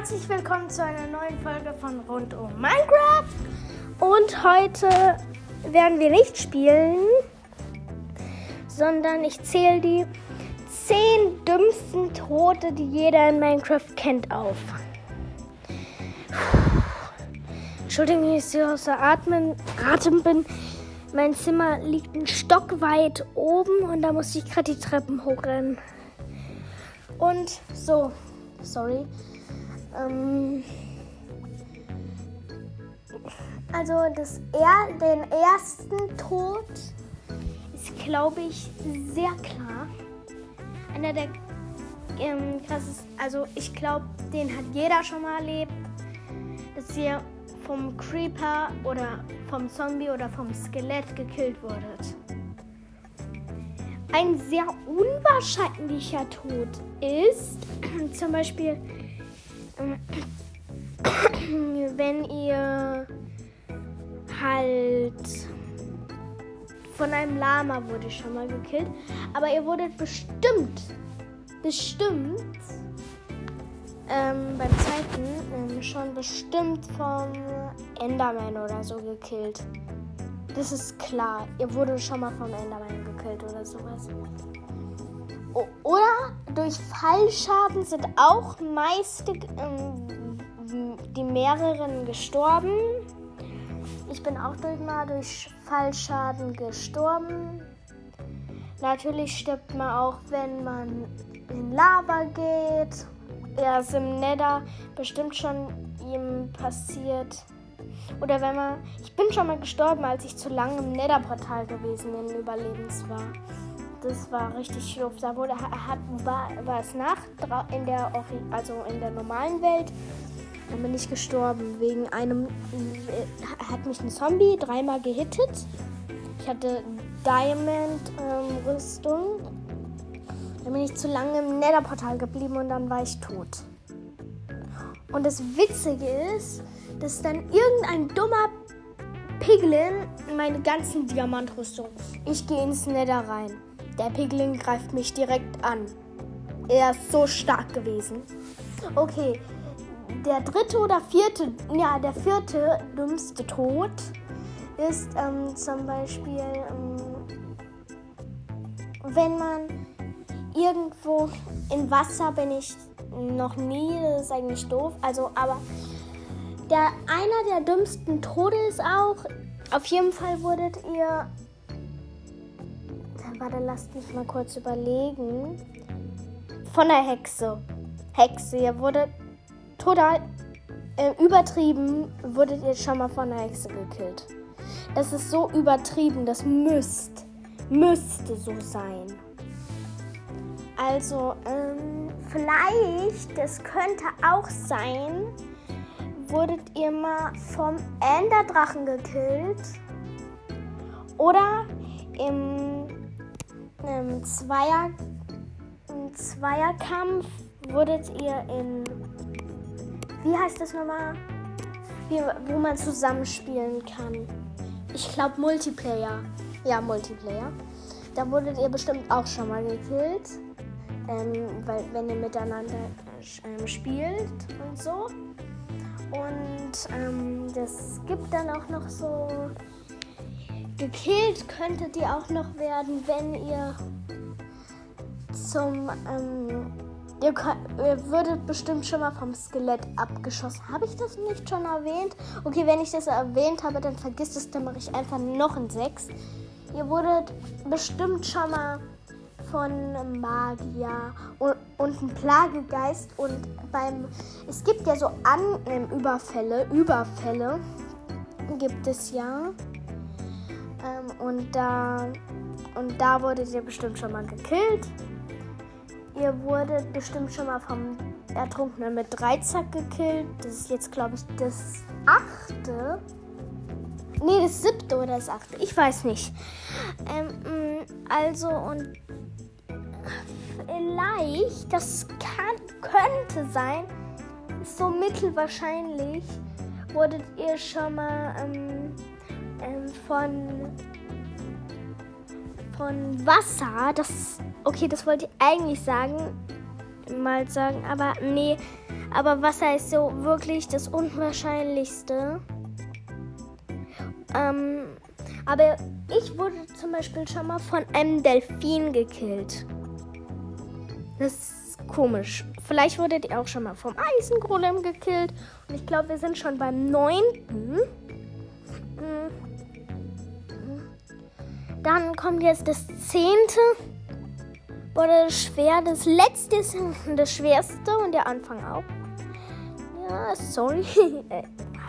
herzlich willkommen zu einer neuen Folge von Rund um Minecraft. Und heute werden wir nicht spielen, sondern ich zähle die 10 dümmsten Tote, die jeder in Minecraft kennt, auf. Entschuldigung, wenn ich so außer Atmen, Atem bin. Mein Zimmer liegt ein Stock weit oben und da musste ich gerade die Treppen hochrennen. Und so, sorry. Ähm, also das er, den ersten Tod ist, glaube ich, sehr klar. Einer der ähm, krassesten, also ich glaube, den hat jeder schon mal erlebt, dass ihr vom Creeper oder vom Zombie oder vom Skelett gekillt wurdet. Ein sehr unwahrscheinlicher Tod ist zum Beispiel, wenn ihr halt von einem Lama wurde schon mal gekillt, aber ihr wurdet bestimmt, bestimmt ähm, beim zweiten ähm, schon bestimmt vom Enderman oder so gekillt. Das ist klar. Ihr wurde schon mal vom Enderman gekillt oder sowas. Oder durch Fallschaden sind auch meist ähm, die mehreren gestorben. Ich bin auch durch mal durch Fallschaden gestorben. Natürlich stirbt man auch, wenn man in Lava geht ja, ist im Nether bestimmt schon ihm passiert. Oder wenn man. Ich bin schon mal gestorben, als ich zu lange im Nether-Portal gewesen in Überlebens war. Das war richtig doof. Da wurde, hat, war, war es Nacht in der, also in der normalen Welt. Dann bin ich gestorben. Wegen einem. Hat mich ein Zombie dreimal gehittet. Ich hatte Diamond-Rüstung. Ähm, dann bin ich zu lange im Nether-Portal geblieben und dann war ich tot. Und das Witzige ist, dass dann irgendein dummer Piglin meine ganzen Diamantrüstung. Ich gehe ins Nether rein. Der Piglin greift mich direkt an. Er ist so stark gewesen. Okay, der dritte oder vierte, ja, der vierte dümmste Tod ist ähm, zum Beispiel, ähm, wenn man irgendwo in Wasser bin ich noch nie. Das ist eigentlich doof. Also, aber der einer der dümmsten Tode ist auch. Auf jeden Fall wurdet ihr. Warte, lasst mich mal kurz überlegen. Von der Hexe. Hexe, ihr wurdet total äh, übertrieben, wurdet ihr schon mal von der Hexe gekillt. Das ist so übertrieben, das müsst, müsste so sein. Also, ähm, vielleicht, das könnte auch sein, wurdet ihr mal vom Enderdrachen gekillt. Oder im, im, Zweier, im Zweierkampf wurdet ihr in. Wie heißt das nochmal? Wie, wo man zusammenspielen kann. Ich glaube Multiplayer. Ja, Multiplayer. Da wurdet ihr bestimmt auch schon mal gekillt ähm, weil, wenn ihr miteinander äh, spielt und so. Und ähm, das gibt dann auch noch so. Gekillt könntet ihr auch noch werden, wenn ihr zum. Ähm, ihr, ihr würdet bestimmt schon mal vom Skelett abgeschossen. Habe ich das nicht schon erwähnt? Okay, wenn ich das erwähnt habe, dann vergisst es, dann mache ich einfach noch ein 6. Ihr wurdet bestimmt schon mal von Magier und, und ein Plagegeist. Und beim. Es gibt ja so An ähm, Überfälle, Überfälle gibt es ja. Ähm, und da. Und da wurdet ihr bestimmt schon mal gekillt. Ihr wurdet bestimmt schon mal vom Ertrunkenen mit Dreizack gekillt. Das ist jetzt, glaube ich, das achte. Nee, das siebte oder das achte. Ich weiß nicht. Ähm, mm, also, und vielleicht, das kann, könnte sein, so mittelwahrscheinlich, wurdet ihr schon mal ähm, von, von Wasser, das, okay, das wollte ich eigentlich sagen, mal sagen, aber nee, Aber was heißt so wirklich das Unwahrscheinlichste? Ähm, aber ich wurde zum Beispiel schon mal von einem Delfin gekillt. Das ist komisch. Vielleicht wurdet ihr auch schon mal vom Eisengolem gekillt. Und ich glaube, wir sind schon beim neunten. Dann kommt jetzt das zehnte. Oder das schwer. Das letzte ist das schwerste und der Anfang auch. Ja, sorry. Äh,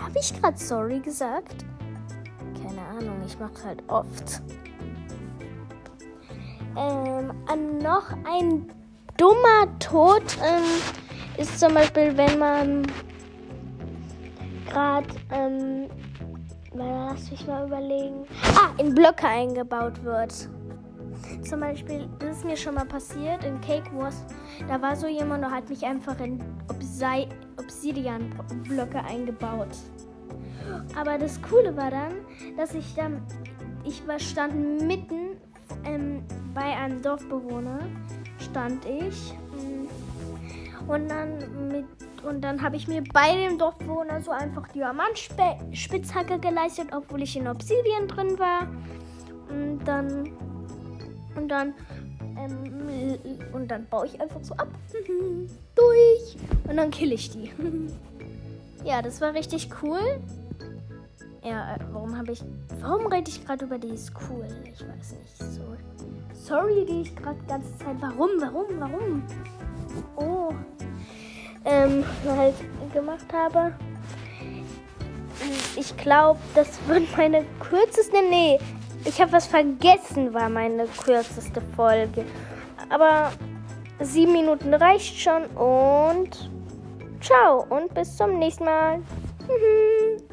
Habe ich gerade sorry gesagt? Keine Ahnung, ich mache halt oft. Ähm, noch ein dummer Tod ähm, ist zum Beispiel, wenn man gerade, ähm, lass mich mal überlegen, ah, in Blöcke eingebaut wird. Zum Beispiel, das ist mir schon mal passiert in Cake Wars. Da war so jemand und hat mich einfach in Obsidian-Blöcke eingebaut. Aber das Coole war dann, dass ich dann, ich war stand mitten ähm, bei einem Dorfbewohner stand ich. Und dann mit und dann habe ich mir bei dem Dorfbewohner so einfach Diamantspitzhacke geleistet, obwohl ich in Obsidian drin war. Und dann und dann ähm, und dann baue ich einfach so ab durch und dann kill ich die. ja, das war richtig cool. Ja, äh, warum habe ich warum rede ich gerade über die ist cool? Ich weiß nicht so. Sorry, die ich gerade die ganze Zeit. Warum, warum, warum? Ähm, halt gemacht habe. Ich glaube, das wird meine kürzeste. Nee, ich habe was vergessen, war meine kürzeste Folge. Aber sieben Minuten reicht schon und ciao und bis zum nächsten Mal.